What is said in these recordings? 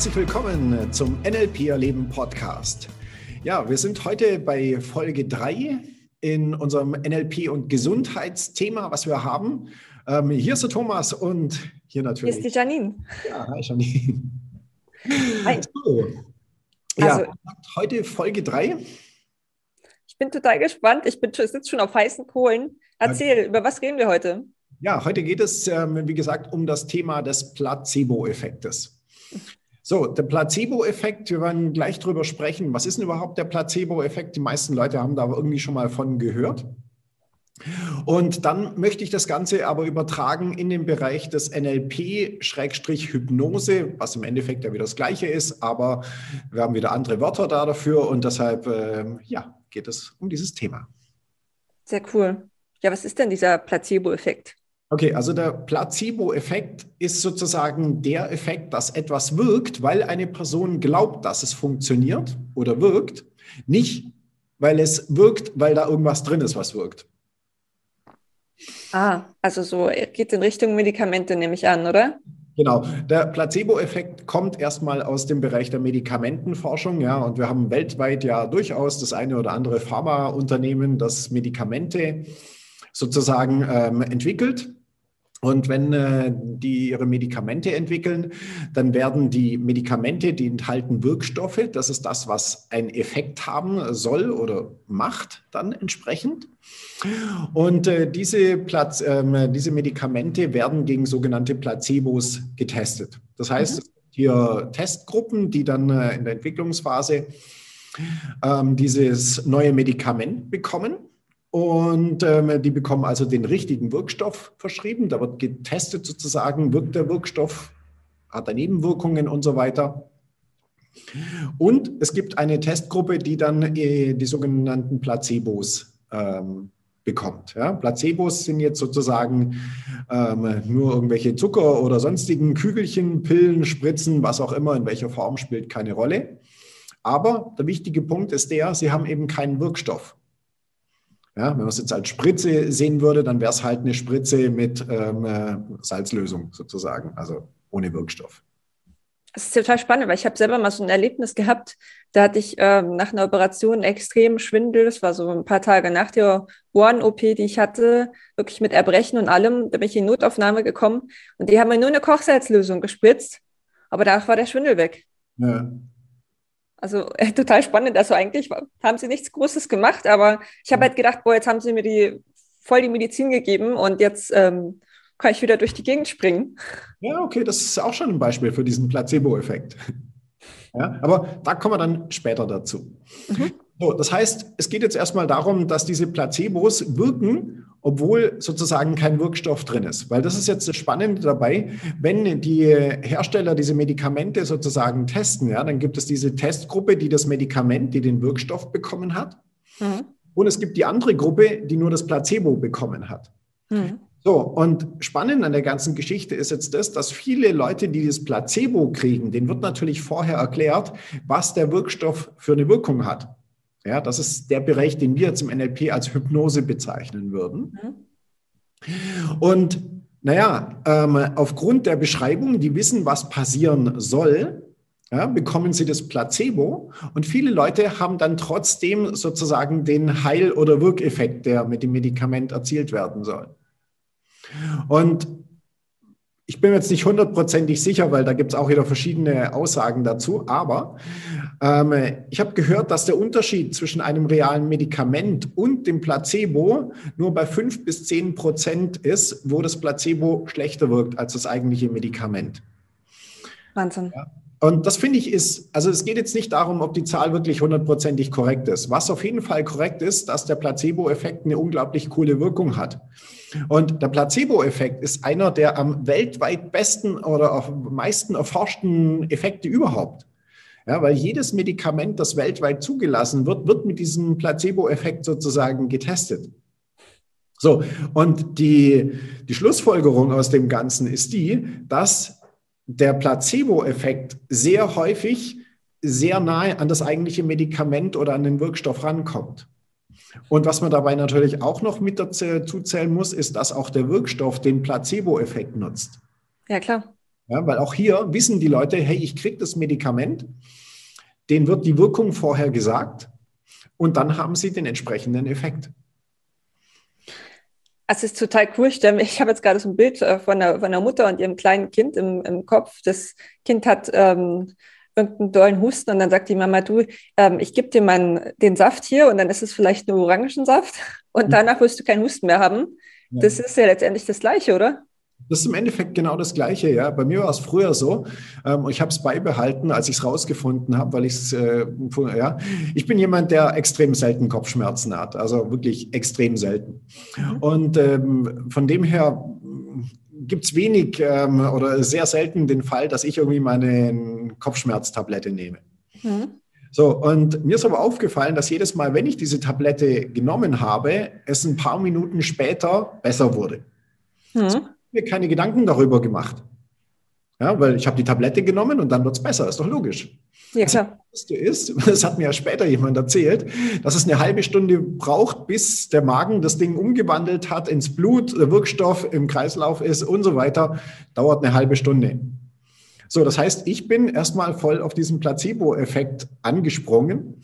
herzlich willkommen zum NLP Erleben Podcast. Ja, wir sind heute bei Folge 3 in unserem NLP und Gesundheitsthema, was wir haben. Ähm, hier ist der Thomas und hier natürlich. Hier ist die Janine. Ja, hi Janine. Hi. So. Ja, also, heute Folge 3. Ich bin total gespannt. Ich bin sitze schon auf heißen Kohlen. Erzähl, ja. über was reden wir heute? Ja, heute geht es, ähm, wie gesagt, um das Thema des Placebo-Effektes. So, der Placebo-Effekt, wir werden gleich drüber sprechen. Was ist denn überhaupt der Placebo-Effekt? Die meisten Leute haben da irgendwie schon mal von gehört. Und dann möchte ich das Ganze aber übertragen in den Bereich des NLP-Hypnose, was im Endeffekt ja wieder das Gleiche ist, aber wir haben wieder andere Wörter da dafür und deshalb, äh, ja, geht es um dieses Thema. Sehr cool. Ja, was ist denn dieser Placebo-Effekt? Okay, also der Placebo-Effekt ist sozusagen der Effekt, dass etwas wirkt, weil eine Person glaubt, dass es funktioniert oder wirkt, nicht weil es wirkt, weil da irgendwas drin ist, was wirkt. Ah, also so geht in Richtung Medikamente, nehme ich an, oder? Genau, der Placebo-Effekt kommt erstmal aus dem Bereich der Medikamentenforschung, ja, und wir haben weltweit ja durchaus das eine oder andere Pharmaunternehmen, das Medikamente sozusagen ähm, entwickelt und wenn äh, die ihre Medikamente entwickeln, dann werden die Medikamente, die enthalten Wirkstoffe, das ist das, was einen Effekt haben soll oder macht dann entsprechend. Und äh, diese, Platz, äh, diese Medikamente werden gegen sogenannte Placebos getestet. Das heißt, mhm. es gibt hier Testgruppen, die dann äh, in der Entwicklungsphase ähm, dieses neue Medikament bekommen. Und ähm, die bekommen also den richtigen Wirkstoff verschrieben. Da wird getestet sozusagen, wirkt der Wirkstoff, hat er Nebenwirkungen und so weiter. Und es gibt eine Testgruppe, die dann äh, die sogenannten Placebos ähm, bekommt. Ja? Placebos sind jetzt sozusagen ähm, nur irgendwelche Zucker oder sonstigen Kügelchen, Pillen, Spritzen, was auch immer, in welcher Form spielt keine Rolle. Aber der wichtige Punkt ist der, sie haben eben keinen Wirkstoff. Ja, wenn man es jetzt als Spritze sehen würde, dann wäre es halt eine Spritze mit ähm, äh, Salzlösung sozusagen, also ohne Wirkstoff. Das ist total spannend, weil ich habe selber mal so ein Erlebnis gehabt. Da hatte ich ähm, nach einer Operation extrem Schwindel. Das war so ein paar Tage nach der Ohren-OP, die ich hatte, wirklich mit Erbrechen und allem. Da bin ich in Notaufnahme gekommen und die haben mir nur eine Kochsalzlösung gespritzt. Aber danach war der Schwindel weg. Ja. Also äh, total spannend. Also eigentlich haben sie nichts Großes gemacht, aber ich habe halt gedacht, boah, jetzt haben sie mir die voll die Medizin gegeben und jetzt ähm, kann ich wieder durch die Gegend springen. Ja, okay, das ist auch schon ein Beispiel für diesen Placebo-Effekt. Ja, aber da kommen wir dann später dazu. Mhm. So, das heißt, es geht jetzt erstmal darum, dass diese Placebos wirken, obwohl sozusagen kein Wirkstoff drin ist. Weil das ist jetzt das Spannende dabei, wenn die Hersteller diese Medikamente sozusagen testen, ja, dann gibt es diese Testgruppe, die das Medikament, die den Wirkstoff bekommen hat. Mhm. Und es gibt die andere Gruppe, die nur das Placebo bekommen hat. Mhm. So, und spannend an der ganzen Geschichte ist jetzt das, dass viele Leute, die das Placebo kriegen, denen wird natürlich vorher erklärt, was der Wirkstoff für eine Wirkung hat. Ja, das ist der Bereich, den wir jetzt im NLP als Hypnose bezeichnen würden. Mhm. Und naja, ähm, aufgrund der Beschreibung, die wissen, was passieren soll, ja, bekommen sie das Placebo und viele Leute haben dann trotzdem sozusagen den Heil- oder Wirkeffekt, der mit dem Medikament erzielt werden soll. Und ich bin jetzt nicht hundertprozentig sicher, weil da gibt es auch wieder verschiedene Aussagen dazu, aber ähm, ich habe gehört, dass der Unterschied zwischen einem realen Medikament und dem Placebo nur bei fünf bis zehn Prozent ist, wo das Placebo schlechter wirkt als das eigentliche Medikament. Wahnsinn. Ja. Und das finde ich ist, also es geht jetzt nicht darum, ob die Zahl wirklich hundertprozentig korrekt ist. Was auf jeden Fall korrekt ist, dass der Placebo-Effekt eine unglaublich coole Wirkung hat. Und der Placebo-Effekt ist einer der am weltweit besten oder am meisten erforschten Effekte überhaupt. Ja, weil jedes Medikament, das weltweit zugelassen wird, wird mit diesem Placebo-Effekt sozusagen getestet. So, und die, die Schlussfolgerung aus dem Ganzen ist die, dass der Placebo-Effekt sehr häufig sehr nahe an das eigentliche Medikament oder an den Wirkstoff rankommt. Und was man dabei natürlich auch noch mit dazu zählen muss, ist, dass auch der Wirkstoff den Placebo-Effekt nutzt. Ja, klar. Ja, weil auch hier wissen die Leute, hey, ich kriege das Medikament, denen wird die Wirkung vorher gesagt und dann haben sie den entsprechenden Effekt. Es ist total cool. Ich habe jetzt gerade so ein Bild äh, von der, von der Mutter und ihrem kleinen Kind im, im Kopf. Das Kind hat ähm, irgendeinen dollen Husten und dann sagt die Mama, du, ähm, ich gebe dir mal den Saft hier und dann ist es vielleicht nur Orangensaft und mhm. danach wirst du keinen Husten mehr haben. Ja. Das ist ja letztendlich das Gleiche, oder? Das ist im Endeffekt genau das Gleiche. Ja. Bei mir war es früher so. Ähm, ich habe es beibehalten, als ich es rausgefunden habe, weil ich es, äh, ja, ich bin jemand, der extrem selten Kopfschmerzen hat, also wirklich extrem selten. Mhm. Und ähm, von dem her gibt es wenig ähm, oder sehr selten den Fall, dass ich irgendwie meine Kopfschmerztablette nehme. Mhm. So, und mir ist aber aufgefallen, dass jedes Mal, wenn ich diese Tablette genommen habe, es ein paar Minuten später besser wurde. Mhm mir keine Gedanken darüber gemacht. Ja, weil ich habe die Tablette genommen und dann wird es besser, ist doch logisch. Ja, klar. Das ist, das hat mir ja später jemand erzählt, dass es eine halbe Stunde braucht, bis der Magen das Ding umgewandelt hat ins Blut, der Wirkstoff im Kreislauf ist und so weiter. Dauert eine halbe Stunde. So, das heißt, ich bin erstmal voll auf diesen Placebo-Effekt angesprungen.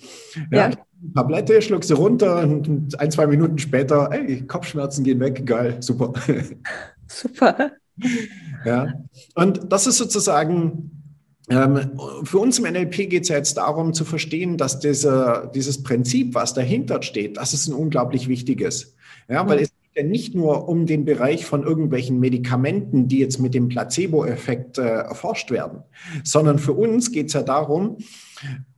Ja, ja. Tablette, schluck sie runter und ein, zwei Minuten später, ey, Kopfschmerzen gehen weg, geil, super. Super. Ja, und das ist sozusagen ähm, für uns im NLP geht es ja jetzt darum zu verstehen, dass dieser, dieses Prinzip, was dahinter steht, das ist ein unglaublich wichtiges. Ja, weil mhm. es geht ja nicht nur um den Bereich von irgendwelchen Medikamenten, die jetzt mit dem Placebo-Effekt äh, erforscht werden, sondern für uns geht es ja darum,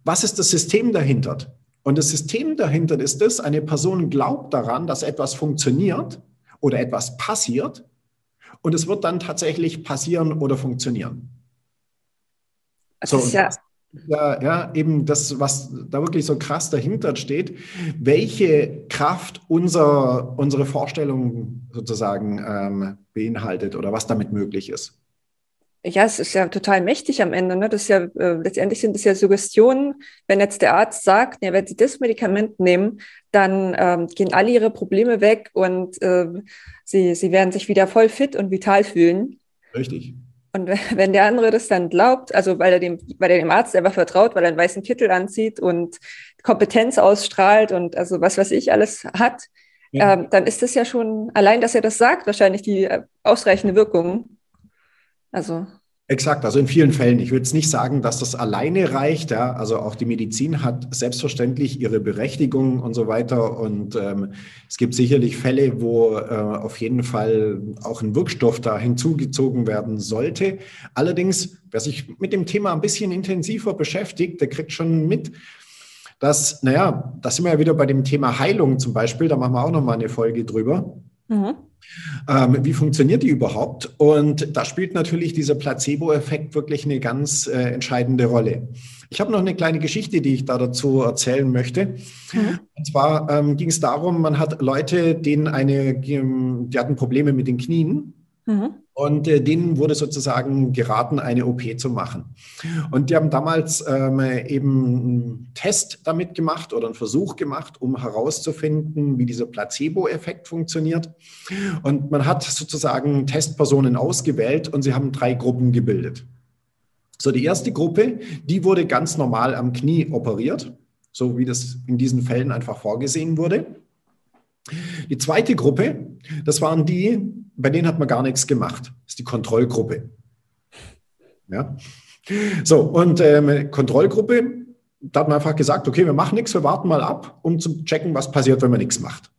was ist das System dahinter? Und das System dahinter ist es, eine Person glaubt daran, dass etwas funktioniert oder etwas passiert und es wird dann tatsächlich passieren oder funktionieren. Das so, ist ja, ja, ja, eben das, was da wirklich so krass dahinter steht, welche Kraft unser, unsere Vorstellung sozusagen ähm, beinhaltet oder was damit möglich ist. Ja, es ist ja total mächtig am Ende. Ne? Das ist ja, äh, letztendlich sind es ja Suggestionen. Wenn jetzt der Arzt sagt, ja, wenn Sie das Medikament nehmen, dann ähm, gehen alle Ihre Probleme weg und äh, Sie, Sie werden sich wieder voll fit und vital fühlen. Richtig. Und wenn der andere das dann glaubt, also weil er dem, weil er dem Arzt einfach vertraut, weil er einen weißen Kittel anzieht und Kompetenz ausstrahlt und also was weiß ich alles hat, ja. ähm, dann ist das ja schon, allein, dass er das sagt, wahrscheinlich die äh, ausreichende Wirkung. Also. Exakt, also in vielen Fällen. Ich würde jetzt nicht sagen, dass das alleine reicht. Ja. Also auch die Medizin hat selbstverständlich ihre Berechtigung und so weiter. Und ähm, es gibt sicherlich Fälle, wo äh, auf jeden Fall auch ein Wirkstoff da hinzugezogen werden sollte. Allerdings, wer sich mit dem Thema ein bisschen intensiver beschäftigt, der kriegt schon mit, dass, naja, da sind wir ja wieder bei dem Thema Heilung zum Beispiel. Da machen wir auch nochmal eine Folge drüber. Mhm. Ähm, wie funktioniert die überhaupt? Und da spielt natürlich dieser Placebo-Effekt wirklich eine ganz äh, entscheidende Rolle. Ich habe noch eine kleine Geschichte, die ich da dazu erzählen möchte. Mhm. Und zwar ähm, ging es darum, man hat Leute, denen eine, die hatten Probleme mit den Knien. Mhm. Und äh, denen wurde sozusagen geraten, eine OP zu machen. Und die haben damals ähm, eben einen Test damit gemacht oder einen Versuch gemacht, um herauszufinden, wie dieser Placebo-Effekt funktioniert. Und man hat sozusagen Testpersonen ausgewählt und sie haben drei Gruppen gebildet. So, die erste Gruppe, die wurde ganz normal am Knie operiert, so wie das in diesen Fällen einfach vorgesehen wurde. Die zweite Gruppe, das waren die, bei denen hat man gar nichts gemacht. Das ist die Kontrollgruppe. Ja. So, und ähm, Kontrollgruppe, da hat man einfach gesagt, okay, wir machen nichts, wir warten mal ab, um zu checken, was passiert, wenn man nichts macht.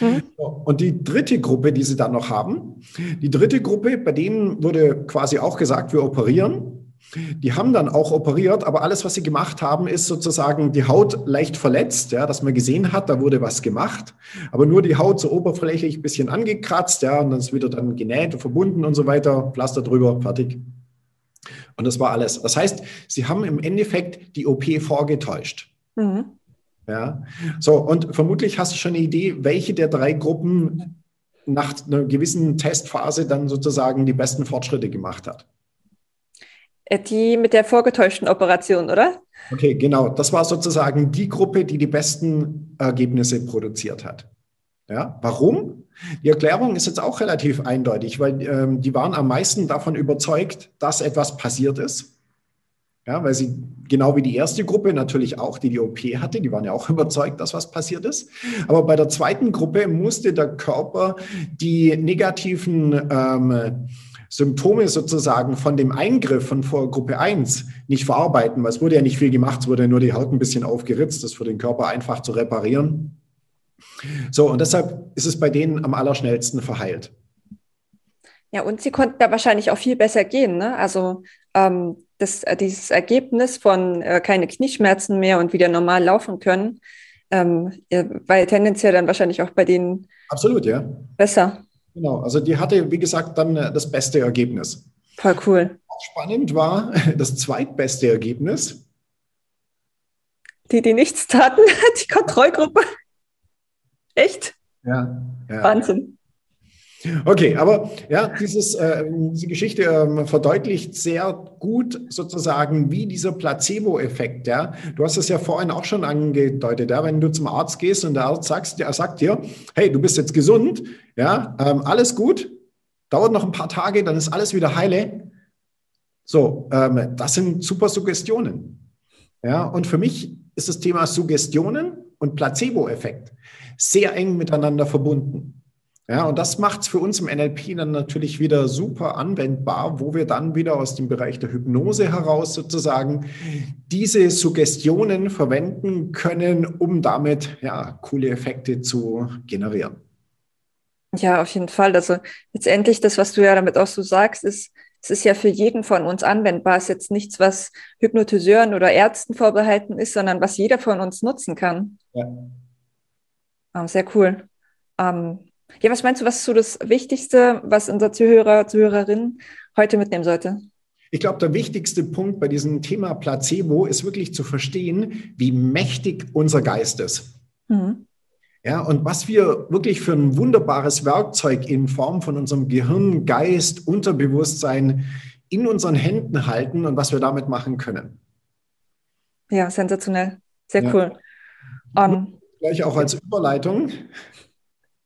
Mhm. Und die dritte Gruppe, die sie dann noch haben, die dritte Gruppe, bei denen wurde quasi auch gesagt, wir operieren. Die haben dann auch operiert, aber alles, was sie gemacht haben, ist sozusagen die Haut leicht verletzt, ja, dass man gesehen hat, da wurde was gemacht, aber nur die Haut so oberflächlich ein bisschen angekratzt, ja, und dann ist wieder dann genäht und verbunden und so weiter, Pflaster drüber, fertig. Und das war alles. Das heißt, sie haben im Endeffekt die OP vorgetäuscht. Mhm. Ja, so, und vermutlich hast du schon eine Idee, welche der drei Gruppen nach einer gewissen Testphase dann sozusagen die besten Fortschritte gemacht hat. Äh, die mit der vorgetäuschten Operation, oder? Okay, genau. Das war sozusagen die Gruppe, die die besten Ergebnisse produziert hat. Ja, warum? Die Erklärung ist jetzt auch relativ eindeutig, weil ähm, die waren am meisten davon überzeugt, dass etwas passiert ist. Ja, weil sie genau wie die erste Gruppe natürlich auch, die die OP hatte, die waren ja auch überzeugt, dass was passiert ist. Aber bei der zweiten Gruppe musste der Körper die negativen ähm, Symptome sozusagen von dem Eingriff von vor Gruppe 1 nicht verarbeiten, weil es wurde ja nicht viel gemacht, es wurde nur die Haut ein bisschen aufgeritzt, das für den Körper einfach zu reparieren. So, und deshalb ist es bei denen am allerschnellsten verheilt. Ja, und sie konnten da wahrscheinlich auch viel besser gehen. Ne? Also ähm, das, äh, dieses Ergebnis von äh, keine Knieschmerzen mehr und wieder normal laufen können, ähm, war tendenziell dann wahrscheinlich auch bei denen Absolut, ja. besser. Genau, also die hatte, wie gesagt, dann äh, das beste Ergebnis. Voll cool. Auch spannend war das zweitbeste Ergebnis. Die, die nichts taten, die Kontrollgruppe. Echt? Ja. ja. Wahnsinn. Okay, aber ja, dieses, äh, diese Geschichte ähm, verdeutlicht sehr gut sozusagen, wie dieser Placebo-Effekt, ja. Du hast es ja vorhin auch schon angedeutet, ja, wenn du zum Arzt gehst und der Arzt sagst, der sagt dir, hey, du bist jetzt gesund, ja, ähm, alles gut, dauert noch ein paar Tage, dann ist alles wieder heile. So, ähm, das sind super Suggestionen. Ja, und für mich ist das Thema Suggestionen und Placebo-Effekt sehr eng miteinander verbunden. Ja, und das macht es für uns im NLP dann natürlich wieder super anwendbar, wo wir dann wieder aus dem Bereich der Hypnose heraus sozusagen diese Suggestionen verwenden können, um damit ja coole Effekte zu generieren. Ja, auf jeden Fall. Also letztendlich das, was du ja damit auch so sagst, ist, es ist ja für jeden von uns anwendbar. Es ist jetzt nichts, was Hypnotiseuren oder Ärzten vorbehalten ist, sondern was jeder von uns nutzen kann. Ja. Oh, sehr cool. Ähm, ja, was meinst du, was ist so das Wichtigste, was unser Zuhörer, Zuhörerin heute mitnehmen sollte? Ich glaube, der wichtigste Punkt bei diesem Thema Placebo ist wirklich zu verstehen, wie mächtig unser Geist ist. Mhm. Ja, und was wir wirklich für ein wunderbares Werkzeug in Form von unserem Gehirn, Geist, Unterbewusstsein in unseren Händen halten und was wir damit machen können. Ja, sensationell. Sehr ja. cool. Um, Gleich auch als Überleitung.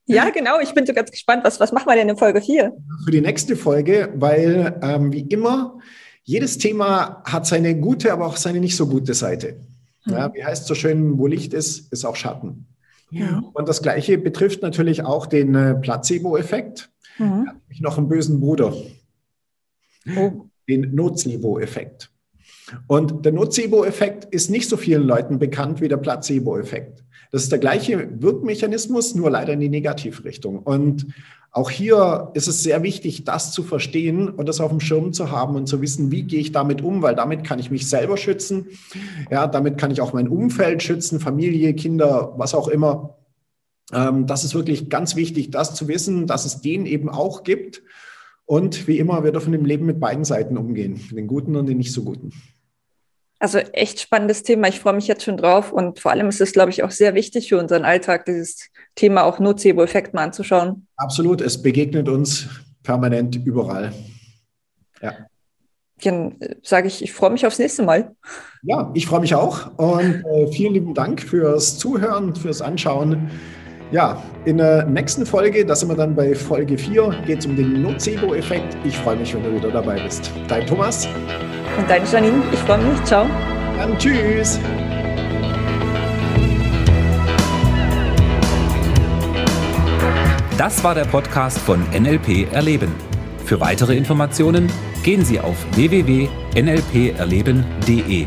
Ja, genau. Ich bin so ganz gespannt. Was, was machen wir denn in Folge 4? Für die nächste Folge, weil ähm, wie immer, jedes Thema hat seine gute, aber auch seine nicht so gute Seite. Mhm. Ja, wie heißt so schön, wo Licht ist, ist auch Schatten. Ja. Und das Gleiche betrifft natürlich auch den äh, Placebo-Effekt. Mhm. Ich noch einen bösen Bruder. Oh. Den Nocebo-Effekt. Und der Nocebo-Effekt ist nicht so vielen Leuten bekannt wie der Placebo-Effekt. Das ist der gleiche Wirkmechanismus, nur leider in die Negativrichtung. Und auch hier ist es sehr wichtig, das zu verstehen und das auf dem Schirm zu haben und zu wissen, wie gehe ich damit um, weil damit kann ich mich selber schützen. Ja, damit kann ich auch mein Umfeld schützen, Familie, Kinder, was auch immer. Ähm, das ist wirklich ganz wichtig, das zu wissen, dass es den eben auch gibt. Und wie immer, wir dürfen im Leben mit beiden Seiten umgehen, den guten und den nicht so guten. Also echt spannendes Thema. Ich freue mich jetzt schon drauf. Und vor allem ist es, glaube ich, auch sehr wichtig für unseren Alltag, dieses Thema auch Nocebo-Effekt mal anzuschauen. Absolut. Es begegnet uns permanent überall. Ja. Dann sage ich, ich freue mich aufs nächste Mal. Ja, ich freue mich auch. Und äh, vielen lieben Dank fürs Zuhören, fürs Anschauen. Ja, in der nächsten Folge, da sind wir dann bei Folge 4, geht es um den Nocebo-Effekt. Ich freue mich, wenn du wieder dabei bist. Dein Thomas. Und deine Janine. Ich freue mich. Ciao. Dann tschüss. Das war der Podcast von NLP Erleben. Für weitere Informationen gehen Sie auf www.nlperleben.de.